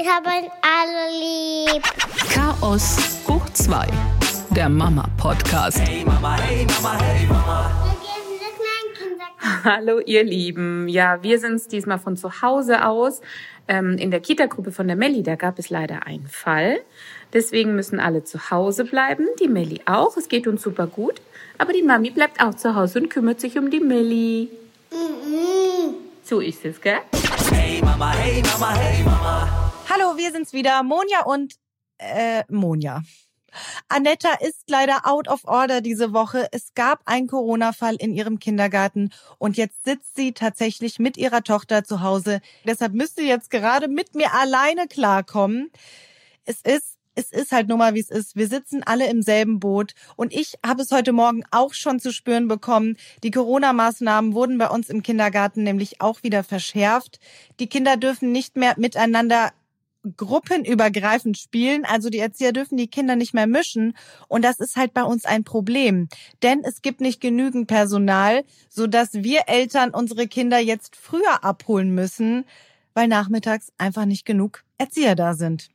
Ich habe euch alle lieb. Chaos hoch 2, der Mama-Podcast. Hey Mama, hey Mama, hey Mama. Hallo ihr Lieben. Ja, wir sind diesmal von zu Hause aus. Ähm, in der Kita-Gruppe von der Melli, da gab es leider einen Fall. Deswegen müssen alle zu Hause bleiben. Die Melli auch. Es geht uns super gut. Aber die Mami bleibt auch zu Hause und kümmert sich um die Melli. So ist es, gell? Hey Mama, hey Mama, hey Mama. Hallo, wir sind's wieder, Monja und äh, Monja. Annetta ist leider out of order diese Woche. Es gab einen Corona-Fall in ihrem Kindergarten und jetzt sitzt sie tatsächlich mit ihrer Tochter zu Hause. Deshalb müsst ihr jetzt gerade mit mir alleine klarkommen. Es ist es ist halt nun mal, wie es ist. Wir sitzen alle im selben Boot. Und ich habe es heute Morgen auch schon zu spüren bekommen. Die Corona-Maßnahmen wurden bei uns im Kindergarten nämlich auch wieder verschärft. Die Kinder dürfen nicht mehr miteinander gruppenübergreifend spielen. Also die Erzieher dürfen die Kinder nicht mehr mischen. Und das ist halt bei uns ein Problem. Denn es gibt nicht genügend Personal, sodass wir Eltern unsere Kinder jetzt früher abholen müssen, weil nachmittags einfach nicht genug Erzieher da sind.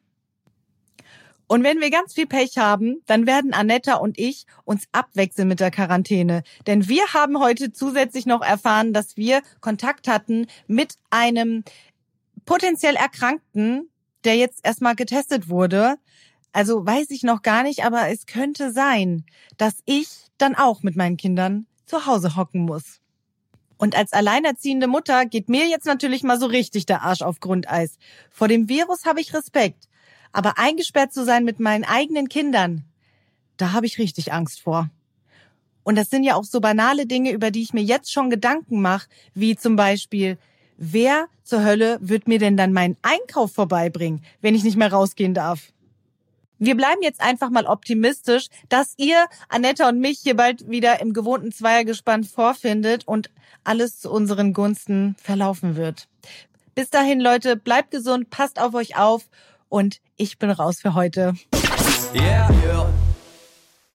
Und wenn wir ganz viel Pech haben, dann werden Anetta und ich uns abwechseln mit der Quarantäne. Denn wir haben heute zusätzlich noch erfahren, dass wir Kontakt hatten mit einem potenziell Erkrankten, der jetzt erstmal getestet wurde. Also weiß ich noch gar nicht, aber es könnte sein, dass ich dann auch mit meinen Kindern zu Hause hocken muss. Und als alleinerziehende Mutter geht mir jetzt natürlich mal so richtig der Arsch auf Grundeis. Vor dem Virus habe ich Respekt. Aber eingesperrt zu sein mit meinen eigenen Kindern, da habe ich richtig Angst vor. Und das sind ja auch so banale Dinge, über die ich mir jetzt schon Gedanken mache, wie zum Beispiel, wer zur Hölle wird mir denn dann meinen Einkauf vorbeibringen, wenn ich nicht mehr rausgehen darf? Wir bleiben jetzt einfach mal optimistisch, dass ihr Annetta und mich hier bald wieder im gewohnten Zweiergespann vorfindet und alles zu unseren Gunsten verlaufen wird. Bis dahin, Leute, bleibt gesund, passt auf euch auf und ich bin raus für heute. Yeah.